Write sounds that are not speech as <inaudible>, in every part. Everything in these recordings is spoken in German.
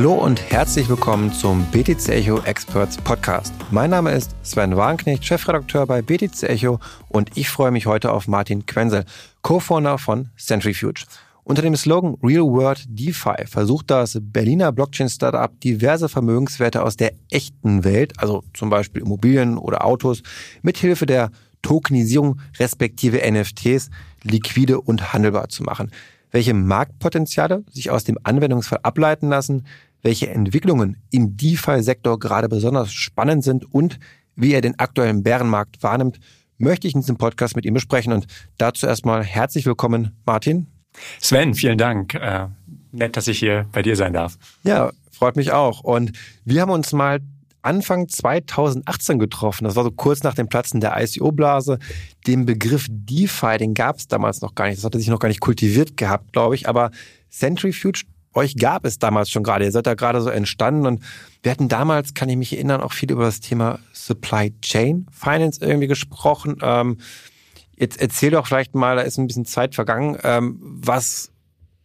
Hallo und herzlich willkommen zum BTC Echo Experts Podcast. Mein Name ist Sven Warnknecht, Chefredakteur bei BTC Echo und ich freue mich heute auf Martin Quenzel, Co-Founder von Centrifuge. Unter dem Slogan Real World DeFi versucht das Berliner Blockchain-Startup diverse Vermögenswerte aus der echten Welt, also zum Beispiel Immobilien oder Autos, mithilfe der Tokenisierung respektive NFTs liquide und handelbar zu machen welche Marktpotenziale sich aus dem Anwendungsfall ableiten lassen, welche Entwicklungen im DeFi-Sektor gerade besonders spannend sind und wie er den aktuellen Bärenmarkt wahrnimmt, möchte ich in diesem Podcast mit ihm besprechen. Und dazu erstmal herzlich willkommen, Martin. Sven, vielen Dank. Äh, nett, dass ich hier bei dir sein darf. Ja, freut mich auch. Und wir haben uns mal Anfang 2018 getroffen. Das war so kurz nach dem Platzen der ICO-Blase. Den Begriff DeFi, den gab es damals noch gar nicht. Das hatte sich noch gar nicht kultiviert gehabt, glaube ich. Aber Centrifuge, euch gab es damals schon gerade. Ihr seid da gerade so entstanden und wir hatten damals, kann ich mich erinnern, auch viel über das Thema Supply Chain Finance irgendwie gesprochen. Ähm, jetzt erzähl doch vielleicht mal, da ist ein bisschen Zeit vergangen, ähm, was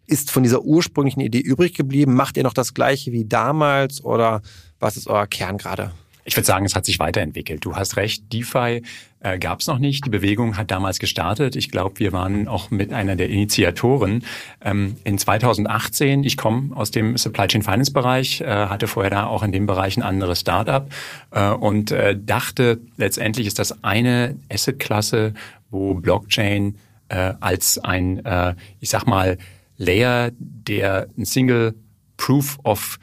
ist von dieser ursprünglichen Idee übrig geblieben? Macht ihr noch das gleiche wie damals oder was ist euer Kern gerade? Ich würde sagen, es hat sich weiterentwickelt. Du hast recht, DeFi äh, gab es noch nicht. Die Bewegung hat damals gestartet. Ich glaube, wir waren auch mit einer der Initiatoren. Ähm, in 2018, ich komme aus dem Supply Chain Finance Bereich, äh, hatte vorher da auch in dem Bereich ein anderes Startup äh, und äh, dachte, letztendlich ist das eine Assetklasse, wo Blockchain äh, als ein, äh, ich sag mal, Layer, der ein Single Proof of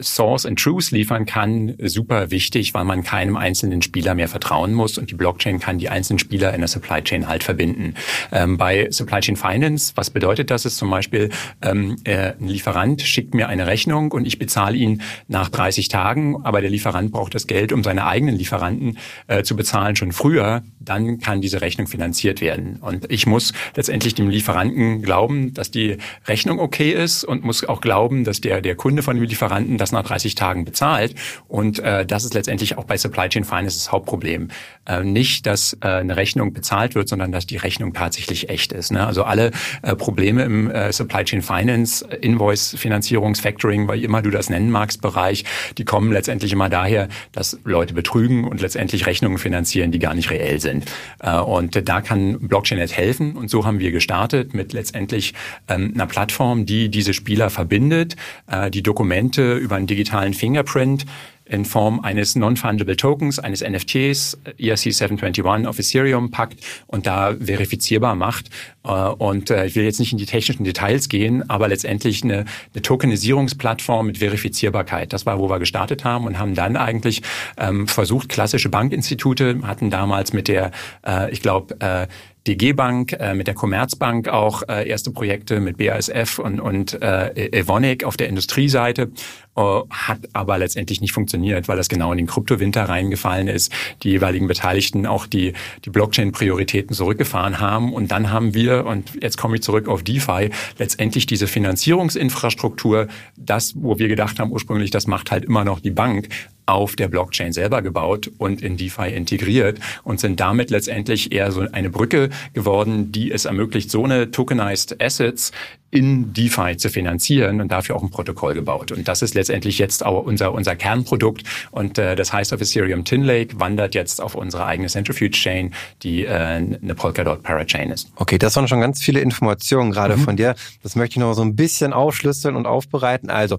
Source and Truth liefern kann, super wichtig, weil man keinem einzelnen Spieler mehr vertrauen muss und die Blockchain kann die einzelnen Spieler in der Supply Chain halt verbinden. Ähm, bei Supply Chain Finance, was bedeutet das? Ist zum Beispiel, ähm, äh, ein Lieferant schickt mir eine Rechnung und ich bezahle ihn nach 30 Tagen, aber der Lieferant braucht das Geld, um seine eigenen Lieferanten äh, zu bezahlen schon früher, dann kann diese Rechnung finanziert werden. Und ich muss letztendlich dem Lieferanten glauben, dass die Rechnung okay ist und muss auch glauben, dass der, der Kunde von dem Lieferanten Lieferanten das nach 30 Tagen bezahlt. Und äh, das ist letztendlich auch bei Supply Chain Finance das Hauptproblem. Äh, nicht, dass äh, eine Rechnung bezahlt wird, sondern dass die Rechnung tatsächlich echt ist. Ne? Also alle äh, Probleme im äh, Supply Chain Finance, Invoice, Finanzierungs, Factoring, weil immer du das nennen magst, Bereich, die kommen letztendlich immer daher, dass Leute betrügen und letztendlich Rechnungen finanzieren, die gar nicht reell sind. Äh, und da kann Blockchain jetzt helfen. Und so haben wir gestartet mit letztendlich ähm, einer Plattform, die diese Spieler verbindet, äh, die Dokumente über einen digitalen Fingerprint in Form eines Non-Fungible Tokens, eines NFTs, ERC721 auf Ethereum packt und da verifizierbar macht. Äh, und äh, ich will jetzt nicht in die technischen Details gehen, aber letztendlich eine, eine Tokenisierungsplattform mit Verifizierbarkeit. Das war, wo wir gestartet haben und haben dann eigentlich ähm, versucht, klassische Bankinstitute hatten damals mit der, äh, ich glaube, äh, DG Bank, äh, mit der Commerzbank auch äh, erste Projekte mit BASF und, und äh, Evonik auf der Industrieseite, äh, hat aber letztendlich nicht funktioniert, weil das genau in den Kryptowinter reingefallen ist, die jeweiligen Beteiligten auch die, die Blockchain-Prioritäten zurückgefahren haben. Und dann haben wir, und jetzt komme ich zurück auf DeFi, letztendlich diese Finanzierungsinfrastruktur, das, wo wir gedacht haben ursprünglich, das macht halt immer noch die Bank, auf der Blockchain selber gebaut und in DeFi integriert und sind damit letztendlich eher so eine Brücke geworden, die es ermöglicht, so eine tokenized Assets in DeFi zu finanzieren und dafür auch ein Protokoll gebaut. Und das ist letztendlich jetzt auch unser, unser Kernprodukt. Und äh, das heißt auf Ethereum Tin Lake wandert jetzt auf unsere eigene Centrifuge Chain, die äh, eine Polkadot Parachain ist. Okay, das waren schon ganz viele Informationen gerade mhm. von dir. Das möchte ich noch so ein bisschen aufschlüsseln und aufbereiten. Also,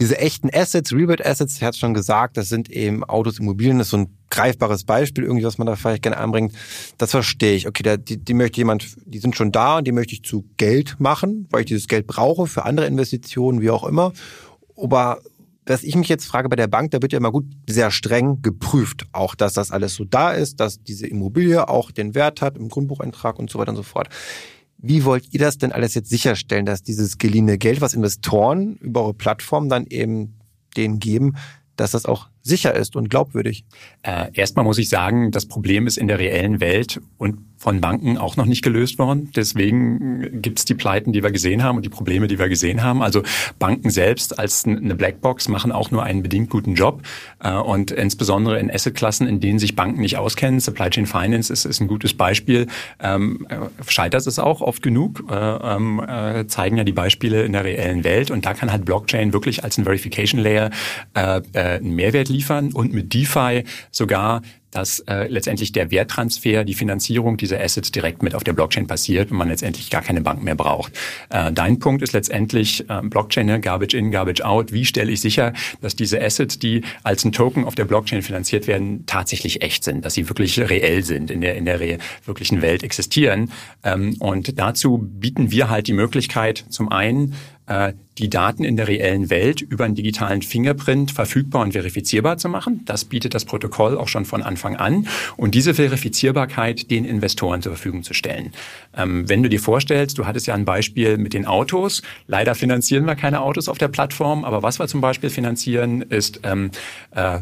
diese echten Assets, Rebirth Assets, ich hatte schon gesagt, das sind eben Autos, Immobilien, das ist so ein greifbares Beispiel, irgendwie, was man da vielleicht gerne anbringt. Das verstehe ich. Okay, da, die, die möchte jemand, die sind schon da und die möchte ich zu Geld machen, weil ich dieses Geld brauche für andere Investitionen, wie auch immer. Aber was ich mich jetzt frage bei der Bank, da wird ja immer gut sehr streng geprüft, auch dass das alles so da ist, dass diese Immobilie auch den Wert hat im Grundbucheintrag und so weiter und so fort. Wie wollt ihr das denn alles jetzt sicherstellen, dass dieses geliehene Geld, was Investoren über eure Plattform dann eben denen geben, dass das auch sicher ist und glaubwürdig? Äh, erstmal muss ich sagen, das Problem ist in der reellen Welt und von Banken auch noch nicht gelöst worden. Deswegen gibt's die Pleiten, die wir gesehen haben und die Probleme, die wir gesehen haben. Also Banken selbst als eine Blackbox machen auch nur einen bedingt guten Job. Äh, und insbesondere in Assetklassen, in denen sich Banken nicht auskennen, Supply Chain Finance ist, ist ein gutes Beispiel, ähm, scheitert es auch oft genug, äh, ähm, äh, zeigen ja die Beispiele in der reellen Welt. Und da kann halt Blockchain wirklich als ein Verification Layer einen Mehrwert liefern und mit DeFi sogar dass äh, letztendlich der Werttransfer, die Finanzierung dieser Assets direkt mit auf der Blockchain passiert und man letztendlich gar keine Bank mehr braucht. Äh, dein Punkt ist letztendlich äh, Blockchain, ne? Garbage in, Garbage out. Wie stelle ich sicher, dass diese Assets, die als ein Token auf der Blockchain finanziert werden, tatsächlich echt sind, dass sie wirklich reell sind, in der in der wirklichen Welt existieren. Ähm, und dazu bieten wir halt die Möglichkeit, zum einen äh, die Daten in der reellen Welt über einen digitalen Fingerprint verfügbar und verifizierbar zu machen. Das bietet das Protokoll auch schon von Anfang an. Und diese Verifizierbarkeit den Investoren zur Verfügung zu stellen. Ähm, wenn du dir vorstellst, du hattest ja ein Beispiel mit den Autos. Leider finanzieren wir keine Autos auf der Plattform, aber was wir zum Beispiel finanzieren, ist ähm, äh, äh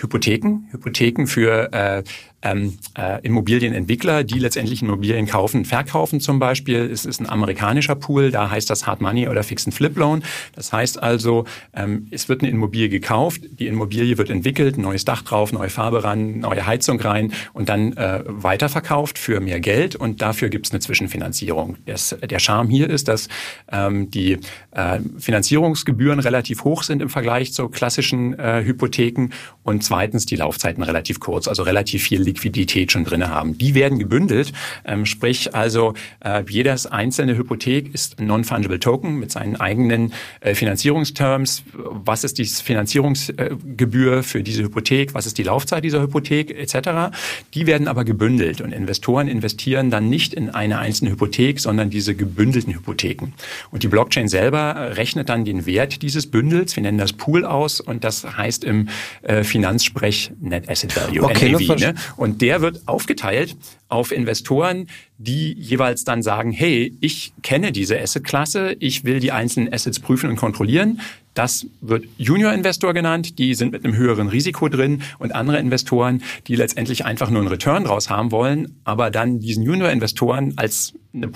Hypotheken. Hypotheken für äh, ähm, äh, Immobilienentwickler, die letztendlich Immobilien kaufen, verkaufen zum Beispiel. Es ist ein amerikanischer Pool, da heißt das Hard Money oder Fix and Flip Loan. Das heißt also, ähm, es wird eine Immobilie gekauft, die Immobilie wird entwickelt, neues Dach drauf, neue Farbe ran, neue Heizung rein und dann äh, weiterverkauft für mehr Geld und dafür gibt es eine Zwischenfinanzierung. Das, der Charme hier ist, dass ähm, die äh, Finanzierungsgebühren relativ hoch sind im Vergleich zu klassischen äh, Hypotheken und zweitens die Laufzeiten relativ kurz, also relativ viel Liquidität schon drin haben. Die werden gebündelt, ähm, sprich also äh, jedes einzelne Hypothek ist ein Non-Fungible Token mit seinen eigenen äh, Finanzierungsterms. Was ist die Finanzierungsgebühr für diese Hypothek? Was ist die Laufzeit dieser Hypothek etc. Die werden aber gebündelt und Investoren investieren dann nicht in eine einzelne Hypothek, sondern diese gebündelten Hypotheken. Und die Blockchain selber rechnet dann den Wert dieses Bündels, wir nennen das Pool aus und das heißt im äh, Finanzsprech Net Asset Value, okay, NAV. Ne? Und der wird aufgeteilt auf Investoren, die jeweils dann sagen, hey, ich kenne diese Assetklasse, ich will die einzelnen Assets prüfen und kontrollieren. Das wird Junior-Investor genannt, die sind mit einem höheren Risiko drin und andere Investoren, die letztendlich einfach nur einen Return draus haben wollen, aber dann diesen Junior-Investoren als eine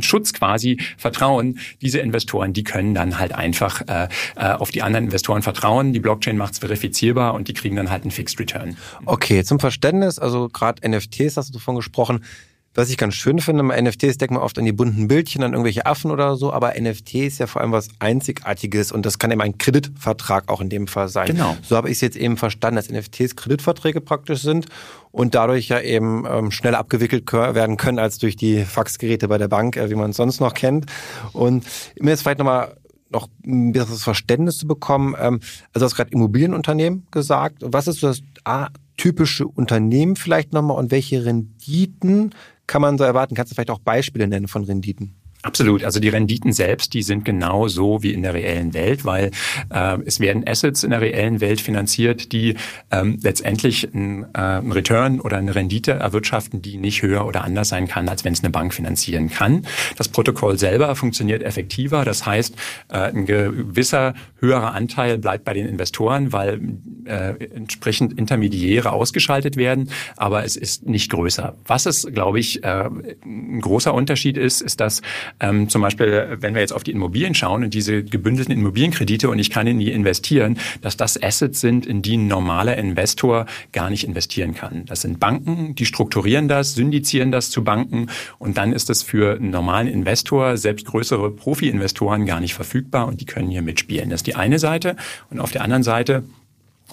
Schutz quasi vertrauen. Diese Investoren, die können dann halt einfach äh, äh auf die anderen Investoren vertrauen. Die Blockchain macht es verifizierbar und die kriegen dann halt einen Fixed Return. Okay, zum Verständnis, also gerade NFTs hast du davon gesprochen. Was ich ganz schön finde, NFTs denken wir oft an die bunten Bildchen, an irgendwelche Affen oder so, aber NFT ist ja vor allem was Einzigartiges und das kann eben ein Kreditvertrag auch in dem Fall sein. Genau. So habe ich es jetzt eben verstanden, dass NFTs Kreditverträge praktisch sind und dadurch ja eben ähm, schneller abgewickelt werden können als durch die Faxgeräte bei der Bank, äh, wie man es sonst noch kennt. Und mir jetzt vielleicht nochmal noch ein besseres Verständnis zu bekommen. Ähm, also du hast gerade Immobilienunternehmen gesagt. Was ist das A, typische Unternehmen vielleicht nochmal und welche Renditen kann man so erwarten? Kannst du vielleicht auch Beispiele nennen von Renditen? Absolut. Also die Renditen selbst, die sind genau so wie in der reellen Welt, weil äh, es werden Assets in der reellen Welt finanziert, die ähm, letztendlich ein, äh, ein Return oder eine Rendite erwirtschaften, die nicht höher oder anders sein kann, als wenn es eine Bank finanzieren kann. Das Protokoll selber funktioniert effektiver. Das heißt, äh, ein gewisser höherer Anteil bleibt bei den Investoren, weil äh, entsprechend Intermediäre ausgeschaltet werden, aber es ist nicht größer. Was es, glaube ich, äh, ein großer Unterschied ist, ist, dass ähm, zum Beispiel, wenn wir jetzt auf die Immobilien schauen und diese gebündelten Immobilienkredite und ich kann in die investieren, dass das Assets sind, in die ein normaler Investor gar nicht investieren kann. Das sind Banken, die strukturieren das, syndizieren das zu Banken und dann ist es für einen normalen Investor, selbst größere Profi-Investoren gar nicht verfügbar und die können hier mitspielen. Das ist die eine Seite. Und auf der anderen Seite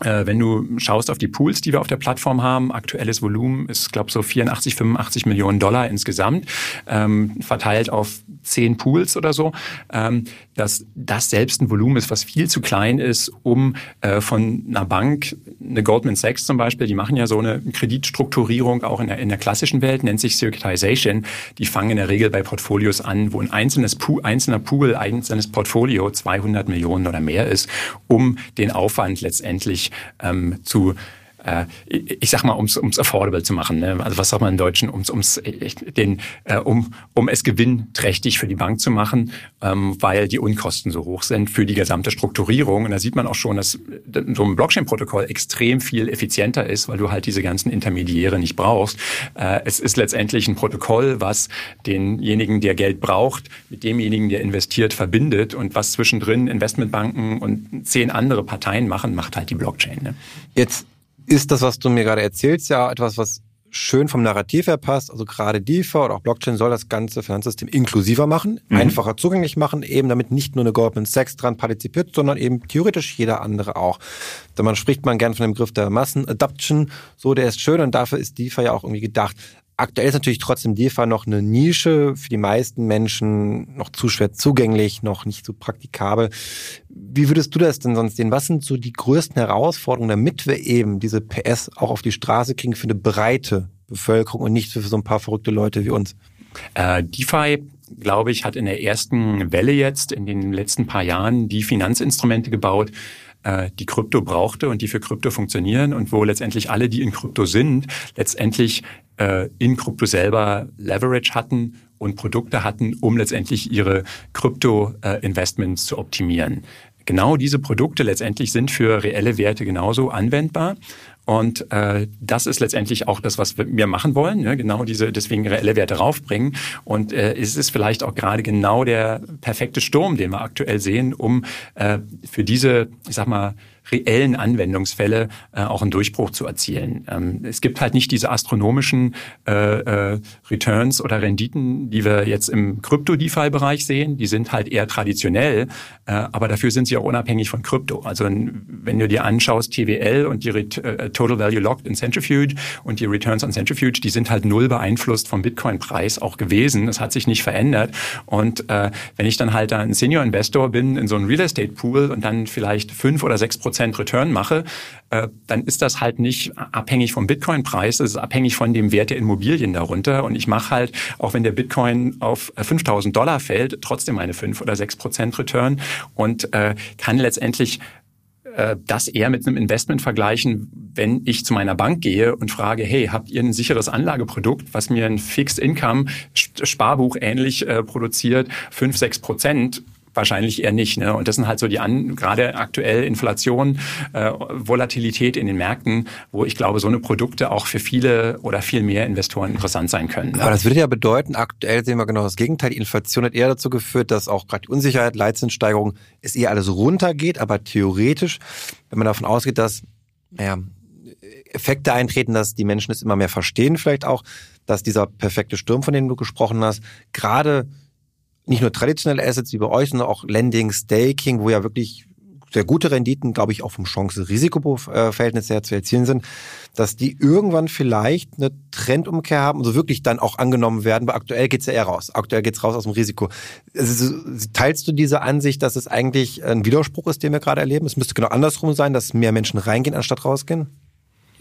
wenn du schaust auf die Pools, die wir auf der Plattform haben, aktuelles Volumen ist, glaube so 84, 85 Millionen Dollar insgesamt, ähm, verteilt auf zehn Pools oder so, ähm, dass das selbst ein Volumen ist, was viel zu klein ist, um äh, von einer Bank, eine Goldman Sachs zum Beispiel, die machen ja so eine Kreditstrukturierung auch in der, in der klassischen Welt, nennt sich Securitization. Die fangen in der Regel bei Portfolios an, wo ein einzelnes Pool, einzelner Pool, einzelnes Portfolio 200 Millionen oder mehr ist, um den Aufwand letztendlich ähm, zu äh, ich sag mal, ums, ums affordable zu machen. Ne? Also was sagt man im Deutschen, ums, ums den, äh, um, um es gewinnträchtig für die Bank zu machen, ähm, weil die Unkosten so hoch sind für die gesamte Strukturierung. Und da sieht man auch schon, dass so ein Blockchain-Protokoll extrem viel effizienter ist, weil du halt diese ganzen Intermediäre nicht brauchst. Äh, es ist letztendlich ein Protokoll, was denjenigen, der Geld braucht, mit demjenigen, der investiert, verbindet und was zwischendrin Investmentbanken und zehn andere Parteien machen, macht halt die Blockchain. Ne? Jetzt ist das, was du mir gerade erzählst, ja etwas, was schön vom Narrativ her passt. Also gerade DeFi oder auch Blockchain soll das ganze Finanzsystem inklusiver machen, mhm. einfacher zugänglich machen, eben damit nicht nur eine Goldman Sachs dran partizipiert, sondern eben theoretisch jeder andere auch. Da man spricht man gern von dem Begriff der Massenadoption. So, der ist schön und dafür ist DeFi ja auch irgendwie gedacht. Aktuell ist natürlich trotzdem DeFi noch eine Nische für die meisten Menschen, noch zu schwer zugänglich, noch nicht so praktikabel. Wie würdest du das denn sonst sehen? Was sind so die größten Herausforderungen, damit wir eben diese PS auch auf die Straße kriegen für eine breite Bevölkerung und nicht für so ein paar verrückte Leute wie uns? Äh, DeFi glaube ich, hat in der ersten Welle jetzt in den letzten paar Jahren die Finanzinstrumente gebaut, äh, die Krypto brauchte und die für Krypto funktionieren und wo letztendlich alle, die in Krypto sind, letztendlich äh, in Krypto selber Leverage hatten und Produkte hatten, um letztendlich ihre Krypto-Investments zu optimieren. Genau diese Produkte letztendlich sind für reelle Werte genauso anwendbar. Und äh, das ist letztendlich auch das, was wir machen wollen. Ne? Genau diese, deswegen reelle Werte raufbringen. Und äh, es ist vielleicht auch gerade genau der perfekte Sturm, den wir aktuell sehen, um äh, für diese, ich sag mal, reellen Anwendungsfälle äh, auch einen Durchbruch zu erzielen. Ähm, es gibt halt nicht diese astronomischen äh, äh, Returns oder Renditen, die wir jetzt im Krypto-DeFi-Bereich sehen. Die sind halt eher traditionell, äh, aber dafür sind sie auch unabhängig von Krypto. Also wenn du dir anschaust, TWL und die Ret äh, Total Value Locked in Centrifuge und die Returns on Centrifuge, die sind halt null beeinflusst vom Bitcoin-Preis auch gewesen. Das hat sich nicht verändert. Und äh, wenn ich dann halt ein Senior-Investor bin in so einem Real Estate-Pool und dann vielleicht fünf oder sechs Prozent Prozent Return mache, äh, dann ist das halt nicht abhängig vom Bitcoin-Preis, es ist abhängig von dem Wert der Immobilien darunter. Und ich mache halt, auch wenn der Bitcoin auf 5000 äh, Dollar fällt, trotzdem eine 5 oder 6 Prozent Return. Und äh, kann letztendlich das eher mit einem Investment vergleichen, wenn ich zu meiner Bank gehe und frage, hey, habt ihr ein sicheres Anlageprodukt, was mir ein Fixed Income Sparbuch ähnlich äh, produziert, 5, 6 Prozent, wahrscheinlich eher nicht. Ne? Und das sind halt so die an, gerade aktuell Inflation, äh, Volatilität in den Märkten, wo ich glaube, so eine Produkte auch für viele oder viel mehr Investoren interessant sein können. Ne? Aber das würde ja bedeuten, aktuell sehen wir genau das Gegenteil. Die Inflation hat eher dazu geführt, dass auch gerade die Unsicherheit, Leitzinssteigerung, es eher alles runtergeht, aber theoretisch, wenn man davon ausgeht, dass, naja, Effekte eintreten, dass die Menschen es immer mehr verstehen, vielleicht auch, dass dieser perfekte Sturm, von dem du gesprochen hast, gerade nicht nur traditionelle Assets wie bei euch, sondern auch Lending, Staking, wo ja wirklich sehr gute Renditen, glaube ich, auch vom Chance-Risiko-Verhältnis her zu erzielen sind, dass die irgendwann vielleicht eine Trendumkehr haben und so wirklich dann auch angenommen werden, weil aktuell geht's ja eher raus. Aktuell geht's raus aus dem Risiko. Also, teilst du diese Ansicht, dass es eigentlich ein Widerspruch ist, den wir gerade erleben? Es müsste genau andersrum sein, dass mehr Menschen reingehen, anstatt rausgehen?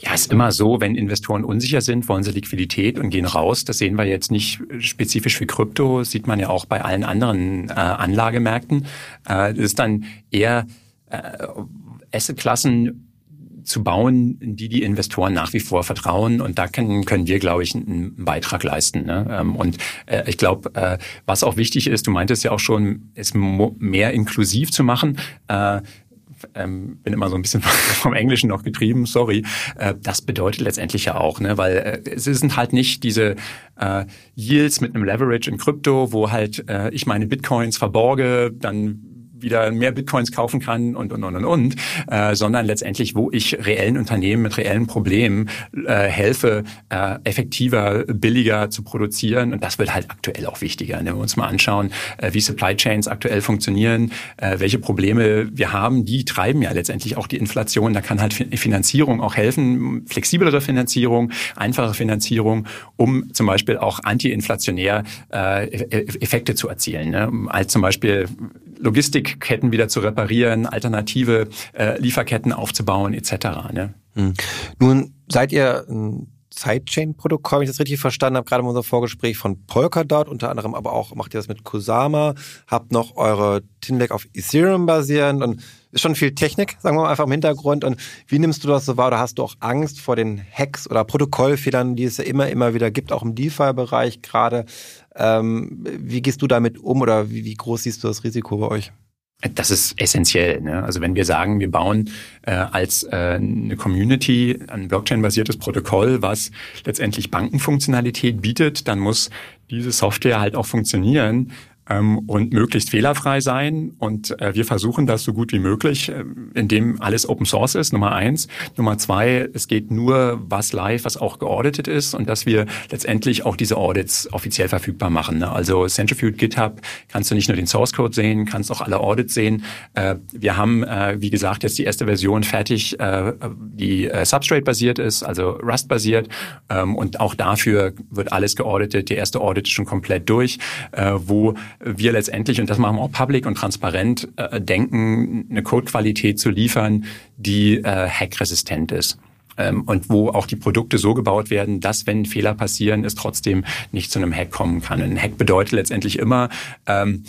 Ja, ist immer so, wenn Investoren unsicher sind, wollen sie Liquidität und gehen raus. Das sehen wir jetzt nicht spezifisch für Krypto, das sieht man ja auch bei allen anderen äh, Anlagemärkten. Äh, ist dann eher äh, Assetklassen zu bauen, in die die Investoren nach wie vor vertrauen. Und da können, können wir, glaube ich, einen Beitrag leisten. Ne? Ähm, und äh, ich glaube, äh, was auch wichtig ist, du meintest ja auch schon, es mehr inklusiv zu machen. Äh, ähm, bin immer so ein bisschen <laughs> vom Englischen noch getrieben, sorry. Äh, das bedeutet letztendlich ja auch, ne, weil äh, es sind halt nicht diese äh, Yields mit einem Leverage in Krypto, wo halt äh, ich meine Bitcoins verborge, dann wieder mehr Bitcoins kaufen kann und und und und, und äh, sondern letztendlich, wo ich reellen Unternehmen mit reellen Problemen äh, helfe, äh, effektiver, billiger zu produzieren. Und das wird halt aktuell auch wichtiger. Ne? Wenn wir uns mal anschauen, äh, wie Supply Chains aktuell funktionieren, äh, welche Probleme wir haben, die treiben ja letztendlich auch die Inflation. Da kann halt Finanzierung auch helfen, flexiblere Finanzierung, einfache Finanzierung, um zum Beispiel auch antiinflationär äh, Effekte zu erzielen. Ne? Als zum Beispiel Logistikketten wieder zu reparieren, alternative äh, Lieferketten aufzubauen etc. Ne? Hm. Nun seid ihr ein Sidechain-Protokoll, wenn ich das richtig verstanden habe, gerade in unserem Vorgespräch von Polkadot, unter anderem aber auch macht ihr das mit Kusama, habt noch eure Tinlake auf Ethereum basierend und ist schon viel Technik, sagen wir mal einfach im Hintergrund. Und wie nimmst du das so wahr? Oder hast du auch Angst vor den Hacks oder Protokollfehlern, die es ja immer, immer wieder gibt, auch im DeFi-Bereich gerade? Ähm, wie gehst du damit um oder wie, wie groß siehst du das Risiko bei euch? Das ist essentiell. Ne? Also wenn wir sagen, wir bauen äh, als äh, eine Community ein Blockchain-basiertes Protokoll, was letztendlich Bankenfunktionalität bietet, dann muss diese Software halt auch funktionieren ähm, und möglichst fehlerfrei sein. Und äh, wir versuchen das so gut wie möglich, äh, indem alles Open Source ist, Nummer eins. Nummer zwei, es geht nur was live, was auch geauditet ist und dass wir letztendlich auch diese Audits offiziell verfügbar machen. Ne? Also Centrifuge GitHub kannst du nicht nur den Source Code sehen, kannst auch alle Audits sehen. Äh, wir haben, äh, wie gesagt, jetzt die erste Version fertig, äh, die äh, Substrate-basiert ist, also Rust-basiert. Ähm, und auch dafür wird alles geauditet. Der erste Audit ist schon komplett durch, wo wir letztendlich, und das machen wir auch public und transparent, äh, denken, eine Codequalität zu liefern, die äh, hackresistent ist ähm, und wo auch die Produkte so gebaut werden, dass wenn Fehler passieren, es trotzdem nicht zu einem Hack kommen kann. Ein Hack bedeutet letztendlich immer, ähm,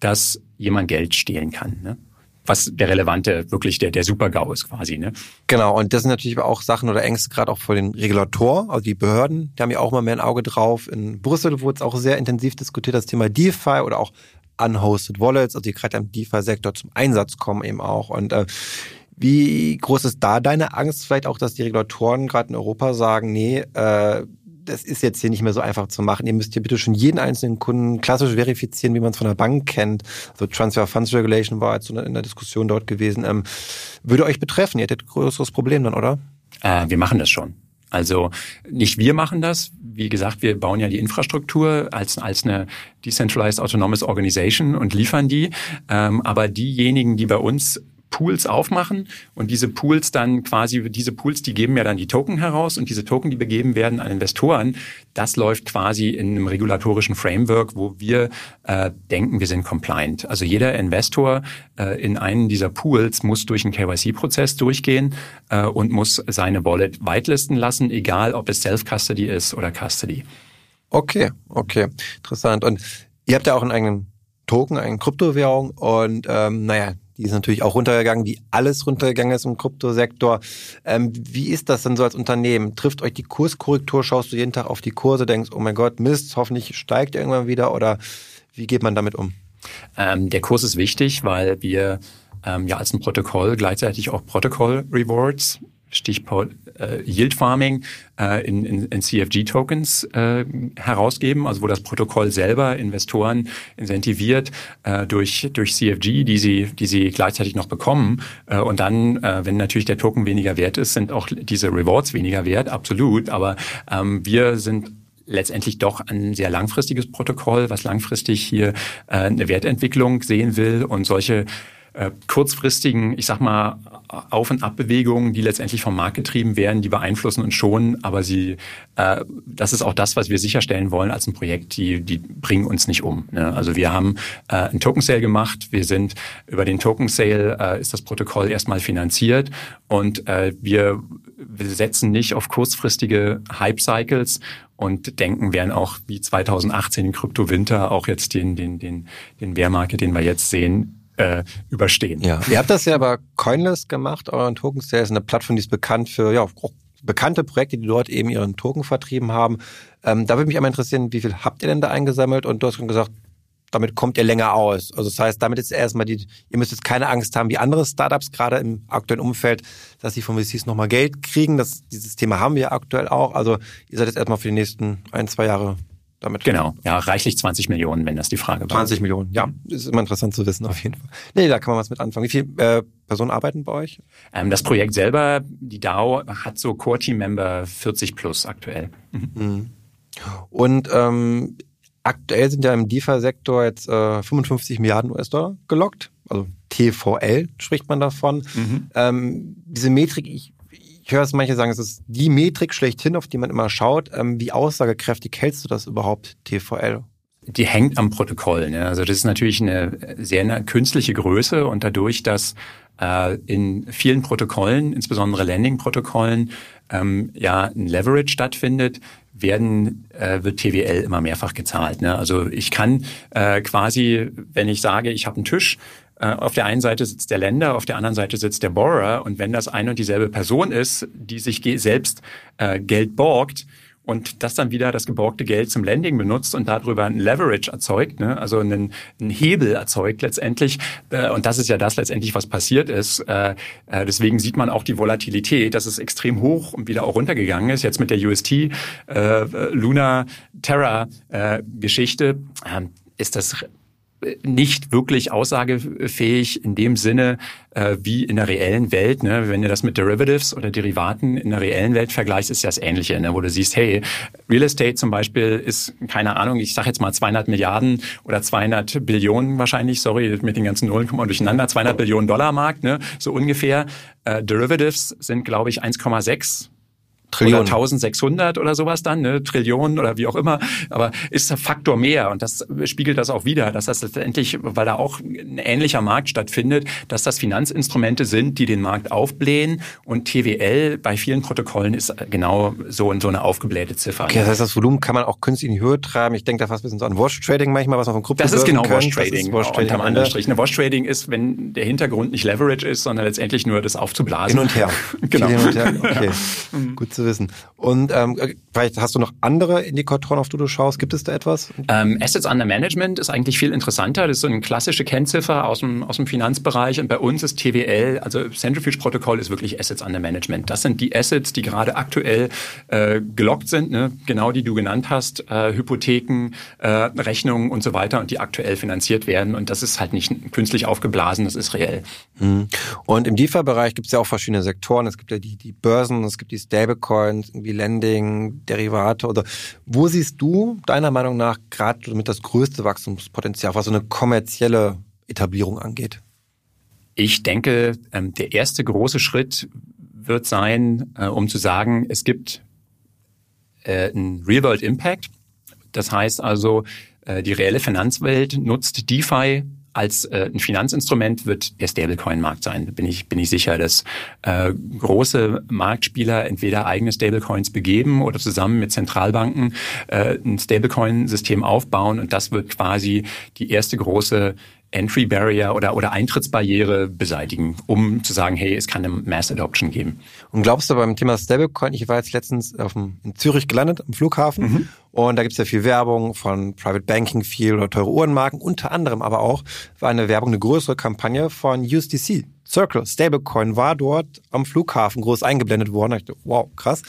dass jemand Geld stehlen kann. Ne? Was der relevante, wirklich der, der Super-GAU ist quasi. Ne? Genau, und das sind natürlich auch Sachen oder Ängste gerade auch vor den Regulatoren, also die Behörden, die haben ja auch mal mehr ein Auge drauf. In Brüssel wurde es auch sehr intensiv diskutiert, das Thema DeFi oder auch Unhosted Wallets, also die gerade im DeFi-Sektor zum Einsatz kommen eben auch. Und äh, wie groß ist da deine Angst vielleicht auch, dass die Regulatoren gerade in Europa sagen, nee, äh, das ist jetzt hier nicht mehr so einfach zu machen. Ihr müsst hier bitte schon jeden einzelnen Kunden klassisch verifizieren, wie man es von der Bank kennt. Also Transfer Funds Regulation war jetzt in der Diskussion dort gewesen. Ähm, würde euch betreffen. Ihr hättet größeres Problem dann, oder? Äh, wir machen das schon. Also nicht wir machen das. Wie gesagt, wir bauen ja die Infrastruktur als, als eine Decentralized Autonomous Organization und liefern die. Ähm, aber diejenigen, die bei uns Pools aufmachen und diese Pools dann quasi, diese Pools, die geben ja dann die Token heraus und diese Token, die begeben werden an Investoren, das läuft quasi in einem regulatorischen Framework, wo wir äh, denken, wir sind compliant. Also jeder Investor äh, in einen dieser Pools muss durch einen KYC-Prozess durchgehen äh, und muss seine Wallet whitelisten lassen, egal ob es Self-Custody ist oder Custody. Okay, okay, interessant. Und ihr habt ja auch einen eigenen Token, eine Kryptowährung und ähm, naja, die ist natürlich auch runtergegangen, wie alles runtergegangen ist im Kryptosektor. Ähm, wie ist das denn so als Unternehmen? Trifft euch die Kurskorrektur? Schaust du jeden Tag auf die Kurse, denkst, oh mein Gott, Mist, hoffentlich steigt irgendwann wieder oder wie geht man damit um? Ähm, der Kurs ist wichtig, weil wir ähm, ja als ein Protokoll gleichzeitig auch Protokoll Rewards Stichwort äh, Yield Farming äh, in, in, in CFG-Tokens äh, herausgeben, also wo das Protokoll selber Investoren incentiviert äh, durch, durch CFG, die sie, die sie gleichzeitig noch bekommen. Äh, und dann, äh, wenn natürlich der Token weniger wert ist, sind auch diese Rewards weniger wert, absolut. Aber ähm, wir sind letztendlich doch ein sehr langfristiges Protokoll, was langfristig hier äh, eine Wertentwicklung sehen will und solche äh, kurzfristigen, ich sag mal, Auf- und Abbewegungen, die letztendlich vom Markt getrieben werden, die beeinflussen uns schon, aber sie, äh, das ist auch das, was wir sicherstellen wollen als ein Projekt, die, die bringen uns nicht um. Ne? Also wir haben äh, einen Token Sale gemacht, wir sind über den Token Sale äh, ist das Protokoll erstmal finanziert und äh, wir, wir setzen nicht auf kurzfristige Hype Cycles und denken, werden auch wie 2018 in Krypto Winter auch jetzt den, den, den, den Bear Market, den wir jetzt sehen, äh, überstehen. Ja, ihr habt das ja aber Coinless gemacht, euren Token Sale ist eine Plattform, die ist bekannt für ja, bekannte Projekte, die dort eben ihren Token vertrieben haben. Ähm, da würde mich einmal interessieren, wie viel habt ihr denn da eingesammelt? Und du hast schon gesagt, damit kommt ihr länger aus. Also das heißt, damit ist erstmal die, ihr müsst jetzt keine Angst haben, wie andere Startups gerade im aktuellen Umfeld, dass sie von VCs nochmal Geld kriegen. Das, dieses Thema haben wir aktuell auch. Also ihr seid jetzt erstmal für die nächsten ein, zwei Jahre damit. Genau, ja, reichlich 20 Millionen, wenn das die Frage war. 20 Millionen, ja, ist immer interessant zu wissen auf jeden Fall. Nee, da kann man was mit anfangen. Wie viele äh, Personen arbeiten bei euch? Ähm, das Projekt selber, die DAO, hat so Core-Team-Member 40 plus aktuell. Mhm. mhm. Und ähm, aktuell sind ja im DeFi-Sektor jetzt äh, 55 Milliarden US-Dollar gelockt. Also TVL spricht man davon. Mhm. Ähm, diese Metrik, ich ich höre es manche sagen, es ist die Metrik schlechthin, auf die man immer schaut. Ähm, wie aussagekräftig hältst du das überhaupt, TVL? Die hängt am Protokoll. Ne? Also das ist natürlich eine sehr eine künstliche Größe und dadurch, dass äh, in vielen Protokollen, insbesondere Landing-Protokollen, ähm, ja ein Leverage stattfindet, werden äh, wird TWL immer mehrfach gezahlt. Ne? Also ich kann äh, quasi, wenn ich sage, ich habe einen Tisch, auf der einen Seite sitzt der Länder, auf der anderen Seite sitzt der Borrower und wenn das eine und dieselbe Person ist, die sich selbst äh, Geld borgt, und das dann wieder das geborgte Geld zum Lending benutzt und darüber ein Leverage erzeugt, ne? also einen, einen Hebel erzeugt letztendlich. Äh, und das ist ja das letztendlich, was passiert ist. Äh, äh, deswegen sieht man auch die Volatilität, dass es extrem hoch und wieder auch runtergegangen ist. Jetzt mit der UST äh, Luna Terra äh, Geschichte äh, ist das nicht wirklich aussagefähig in dem Sinne äh, wie in der reellen Welt. Ne? Wenn du das mit Derivatives oder Derivaten in der reellen Welt vergleichst, ist das Ähnliche, ne? wo du siehst, hey, Real Estate zum Beispiel ist, keine Ahnung, ich sage jetzt mal 200 Milliarden oder 200 Billionen wahrscheinlich, sorry, mit den ganzen Nullen kommen wir durcheinander, 200 Billionen Dollar Markt, ne? so ungefähr. Äh, Derivatives sind, glaube ich, 1,6 Trillionen. Oder 1600 oder sowas dann, ne? Trillionen oder wie auch immer. Aber ist der Faktor mehr und das spiegelt das auch wieder, dass das letztendlich, weil da auch ein ähnlicher Markt stattfindet, dass das Finanzinstrumente sind, die den Markt aufblähen und TWL bei vielen Protokollen ist genau so, so eine aufgeblähte Ziffer. Okay, das heißt, das Volumen kann man auch künstlich in die Höhe treiben. Ich denke da fast ein bisschen so an Wash Trading manchmal, was man von Krypto Das ist genau Wash Trading. Wash Trading unterm anderen Strich. Wash Trading ist, wenn der Hintergrund nicht Leverage ist, sondern letztendlich nur das aufzublasen. Hin und her. <laughs> genau. Hin und her. Okay. <laughs> Gut zu wissen. Und ähm, vielleicht hast du noch andere Indikatoren, auf die du schaust. Gibt es da etwas? Ähm, Assets under Management ist eigentlich viel interessanter. Das ist so eine klassische Kennziffer aus dem, aus dem Finanzbereich. Und bei uns ist TWL, also Centrifuge-Protokoll, ist wirklich Assets under Management. Das sind die Assets, die gerade aktuell äh, gelockt sind, ne? genau die du genannt hast, äh, Hypotheken, äh, Rechnungen und so weiter und die aktuell finanziert werden. Und das ist halt nicht künstlich aufgeblasen, das ist reell. Mhm. Und im DeFi-Bereich gibt es ja auch verschiedene Sektoren. Es gibt ja die, die Börsen, es gibt die Stablecoins, irgendwie Lending, Derivate oder wo siehst du deiner Meinung nach gerade mit das größte Wachstumspotenzial, was so eine kommerzielle Etablierung angeht? Ich denke, ähm, der erste große Schritt wird sein, äh, um zu sagen, es gibt äh, einen Real-World Impact. Das heißt also, äh, die reelle Finanzwelt nutzt DeFi als äh, ein Finanzinstrument wird der Stablecoin-Markt sein. Bin ich bin ich sicher, dass äh, große Marktspieler entweder eigene Stablecoins begeben oder zusammen mit Zentralbanken äh, ein Stablecoin-System aufbauen und das wird quasi die erste große Entry Barrier oder, oder Eintrittsbarriere beseitigen, um zu sagen, hey, es kann eine Mass Adoption geben. Und glaubst du beim Thema Stablecoin, ich war jetzt letztens auf dem, in Zürich gelandet, am Flughafen, mhm. und da gibt es ja viel Werbung von Private Banking, viel oder teure Uhrenmarken, unter anderem aber auch war eine Werbung, eine größere Kampagne von USDC. Circle, Stablecoin, war dort am Flughafen groß eingeblendet worden. Ich dachte, wow, krass.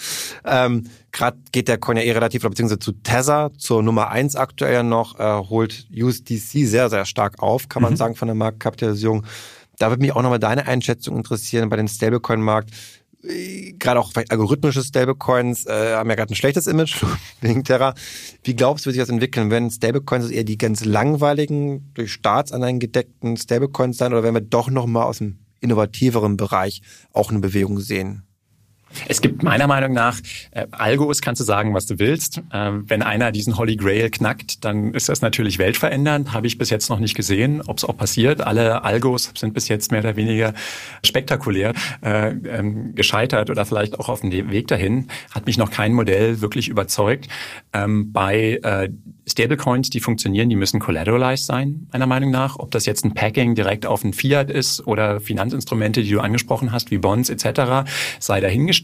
Ähm, Gerade geht der Coin ja eh relativ, beziehungsweise zu Tether, zur Nummer eins aktuell noch, äh, holt USDC sehr, sehr stark auf, kann man mhm. sagen, von der Marktkapitalisierung. Da würde mich auch nochmal deine Einschätzung interessieren bei den Stablecoin-Markt gerade auch algorithmische Stablecoins äh, haben ja gerade ein schlechtes Image <laughs> wegen Terra. Wie glaubst du, wird sich das entwickeln? Werden Stablecoins eher die ganz langweiligen, durch Staatsanleihen gedeckten Stablecoins sein oder werden wir doch nochmal aus dem innovativeren Bereich auch eine Bewegung sehen? Es gibt meiner Meinung nach äh, Algos, kannst du sagen, was du willst. Ähm, wenn einer diesen Holy Grail knackt, dann ist das natürlich weltverändernd. Habe ich bis jetzt noch nicht gesehen, ob es auch passiert. Alle Algos sind bis jetzt mehr oder weniger spektakulär äh, ähm, gescheitert oder vielleicht auch auf dem Weg dahin. Hat mich noch kein Modell wirklich überzeugt. Ähm, bei äh, Stablecoins, die funktionieren, die müssen collateralized sein, meiner Meinung nach. Ob das jetzt ein Packing direkt auf ein Fiat ist oder Finanzinstrumente, die du angesprochen hast, wie Bonds etc., sei dahingestellt.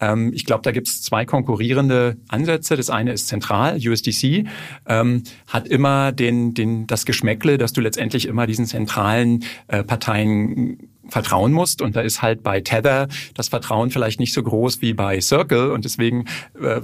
Ähm, ich glaube, da gibt es zwei konkurrierende Ansätze. Das eine ist zentral, USDC, ähm, hat immer den, den, das Geschmäckle, dass du letztendlich immer diesen zentralen äh, Parteien vertrauen musst. Und da ist halt bei Tether das Vertrauen vielleicht nicht so groß wie bei Circle und deswegen äh,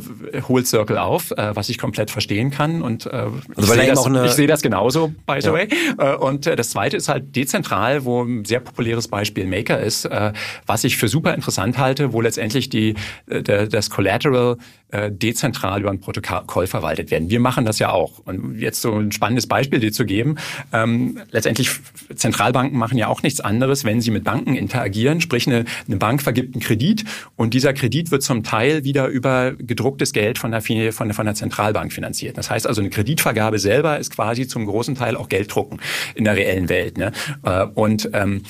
holt Circle auf, äh, was ich komplett verstehen kann. Und äh, also ich sehe das, ich seh das genauso, by the ja. way. Äh, und äh, das zweite ist halt dezentral, wo ein sehr populäres Beispiel Maker ist, äh, was ich für super interessant halte, wo letztendlich die, äh, das Collateral äh, dezentral über ein Protokoll verwaltet werden. Wir machen das ja auch. Und jetzt so ein spannendes Beispiel dir zu geben. Ähm, letztendlich Zentralbanken machen ja auch nichts anderes, wenn sie mit Banken interagieren. Sprich, eine, eine Bank vergibt einen Kredit und dieser Kredit wird zum Teil wieder über gedrucktes Geld von der, von von der Zentralbank finanziert. Das heißt also, eine Kreditvergabe selber ist quasi zum großen Teil auch Gelddrucken in der reellen Welt. Ne? Äh, und ähm,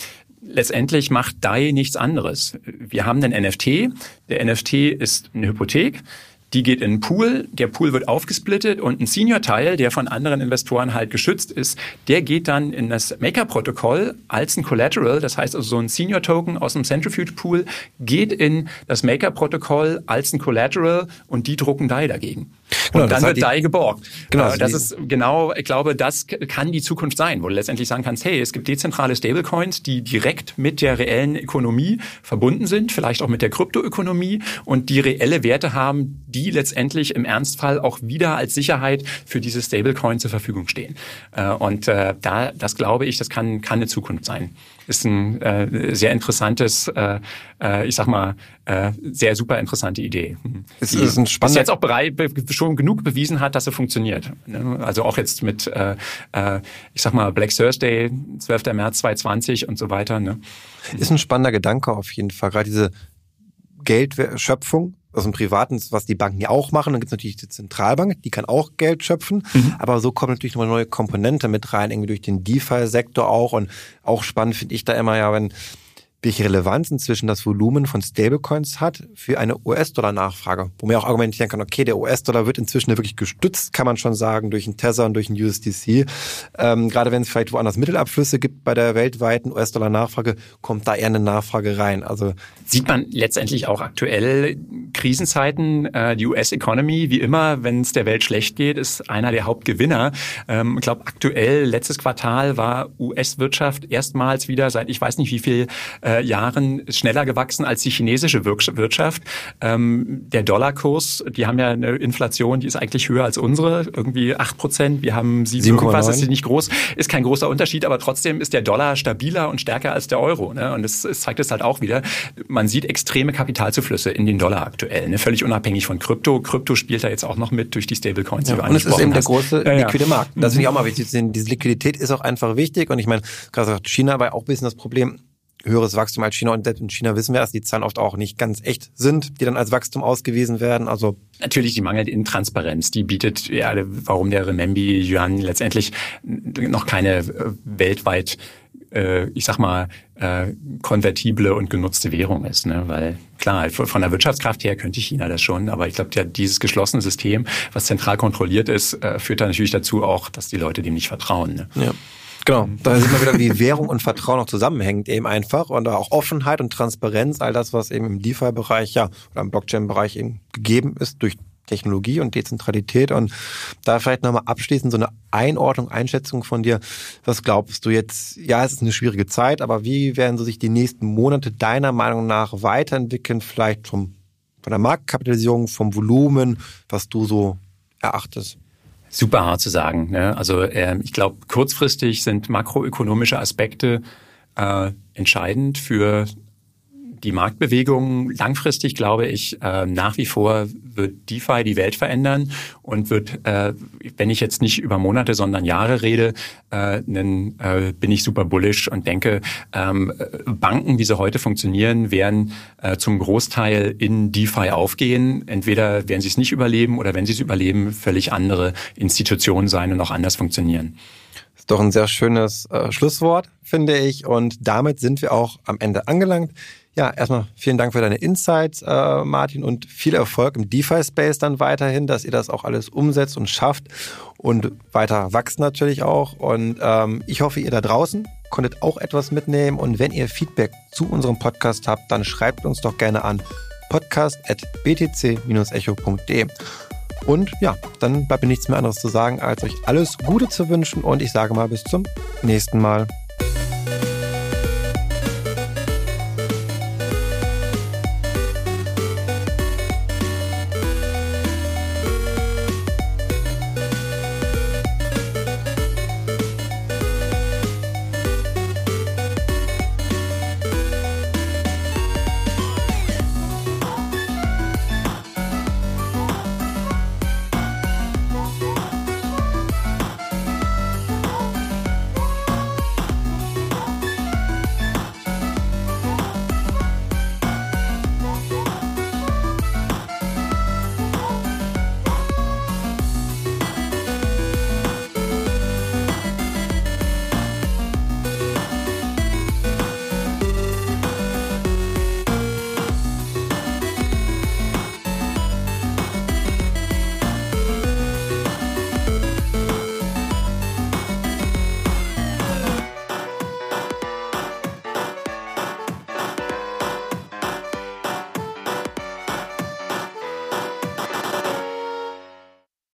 letztendlich macht DAI nichts anderes. Wir haben einen NFT. Der NFT ist eine Hypothek. Die geht in einen Pool, der Pool wird aufgesplittet und ein Senior-Teil, der von anderen Investoren halt geschützt ist, der geht dann in das Maker-Protokoll als ein Collateral. Das heißt also so ein Senior-Token aus dem Centrifuge-Pool geht in das Maker-Protokoll als ein Collateral und die drucken DAI dagegen. Genau, und dann wird DAI geborgt. Genau, äh, das ist genau, ich glaube, das kann die Zukunft sein, wo du letztendlich sagen kannst, hey, es gibt dezentrale Stablecoins, die direkt mit der reellen Ökonomie verbunden sind, vielleicht auch mit der Kryptoökonomie und die reelle Werte haben, die letztendlich im Ernstfall auch wieder als Sicherheit für diese Stablecoin zur Verfügung stehen. Äh, und äh, da, das glaube ich, das kann, kann eine Zukunft sein ist ein äh, sehr interessantes, äh, äh, ich sag mal, äh, sehr super interessante Idee. Es ist ein spannender jetzt auch bereit, schon genug bewiesen hat, dass er funktioniert. Ne? Also auch jetzt mit, äh, äh, ich sag mal, Black Thursday, 12. März 2020 und so weiter. Ne? Ist ein spannender Gedanke auf jeden Fall. Gerade diese Geldschöpfung aus dem Privaten, was die Banken ja auch machen. Dann gibt es natürlich die Zentralbank, die kann auch Geld schöpfen. Mhm. Aber so kommt natürlich noch eine neue Komponente mit rein, irgendwie durch den DeFi-Sektor auch. Und auch spannend finde ich da immer ja, wenn welche Relevanz inzwischen das Volumen von Stablecoins hat für eine US-Dollar-Nachfrage. Wo man auch argumentieren kann, okay, der US-Dollar wird inzwischen wirklich gestützt, kann man schon sagen, durch einen Tether und durch einen USDC. Ähm, gerade wenn es vielleicht woanders Mittelabflüsse gibt bei der weltweiten US-Dollar-Nachfrage, kommt da eher eine Nachfrage rein. Also Sieht man letztendlich auch aktuell Krisenzeiten, äh, die US-Economy, wie immer, wenn es der Welt schlecht geht, ist einer der Hauptgewinner. Ähm, ich glaube, aktuell, letztes Quartal war US-Wirtschaft erstmals wieder seit ich weiß nicht wie viel äh, äh, Jahren schneller gewachsen als die chinesische Wirtschaft. Ähm, der Dollarkurs, die haben ja eine Inflation, die ist eigentlich höher als unsere, irgendwie acht Prozent. Wir haben sieben irgendwas, ist nicht groß, ist kein großer Unterschied, aber trotzdem ist der Dollar stabiler und stärker als der Euro. Ne? Und es, es zeigt es halt auch wieder. Man sieht extreme Kapitalzuflüsse in den Dollar aktuell, ne? völlig unabhängig von Krypto. Krypto spielt da jetzt auch noch mit durch die Stablecoins, ja, die du Und es ist eben hast. der große liquide Markt. Das finde ich auch mal wichtig. Diese Liquidität ist auch einfach wichtig. Und ich meine, gerade China war auch ein bisschen das Problem höheres Wachstum als China. Und selbst in China wissen wir, dass die Zahlen oft auch nicht ganz echt sind, die dann als Wachstum ausgewiesen werden. Also Natürlich die Mangel in Transparenz, die bietet, ja, warum der Renminbi Yuan letztendlich noch keine äh, weltweit äh, ich sag mal, äh, konvertible und genutzte Währung ist. Ne? Weil klar, von der Wirtschaftskraft her könnte China das schon, aber ich glaube, ja, dieses geschlossene System, was zentral kontrolliert ist, äh, führt dann natürlich dazu auch, dass die Leute dem nicht vertrauen. Ne? Ja. Genau, da sieht man wieder, wie Währung und Vertrauen auch zusammenhängt eben einfach und auch Offenheit und Transparenz, all das, was eben im DeFi-Bereich ja oder im Blockchain-Bereich eben gegeben ist durch Technologie und Dezentralität und da vielleicht nochmal abschließend so eine Einordnung, Einschätzung von dir. Was glaubst du jetzt? Ja, es ist eine schwierige Zeit, aber wie werden so sich die nächsten Monate deiner Meinung nach weiterentwickeln? Vielleicht vom, von der Marktkapitalisierung, vom Volumen, was du so erachtest? Super hart zu sagen. Ne? Also äh, ich glaube, kurzfristig sind makroökonomische Aspekte äh, entscheidend für die Marktbewegungen langfristig, glaube ich, äh, nach wie vor wird DeFi die Welt verändern und wird, äh, wenn ich jetzt nicht über Monate, sondern Jahre rede, äh, dann, äh, bin ich super bullish und denke, ähm, Banken, wie sie heute funktionieren, werden äh, zum Großteil in DeFi aufgehen. Entweder werden sie es nicht überleben oder wenn sie es überleben, völlig andere Institutionen sein und auch anders funktionieren. Ist doch ein sehr schönes äh, Schlusswort, finde ich. Und damit sind wir auch am Ende angelangt. Ja, erstmal vielen Dank für deine Insights, äh, Martin, und viel Erfolg im DeFi-Space dann weiterhin, dass ihr das auch alles umsetzt und schafft und weiter wächst natürlich auch. Und ähm, ich hoffe, ihr da draußen konntet auch etwas mitnehmen. Und wenn ihr Feedback zu unserem Podcast habt, dann schreibt uns doch gerne an podcast.btc-echo.de. Und ja, dann bleibt mir nichts mehr anderes zu sagen, als euch alles Gute zu wünschen und ich sage mal bis zum nächsten Mal.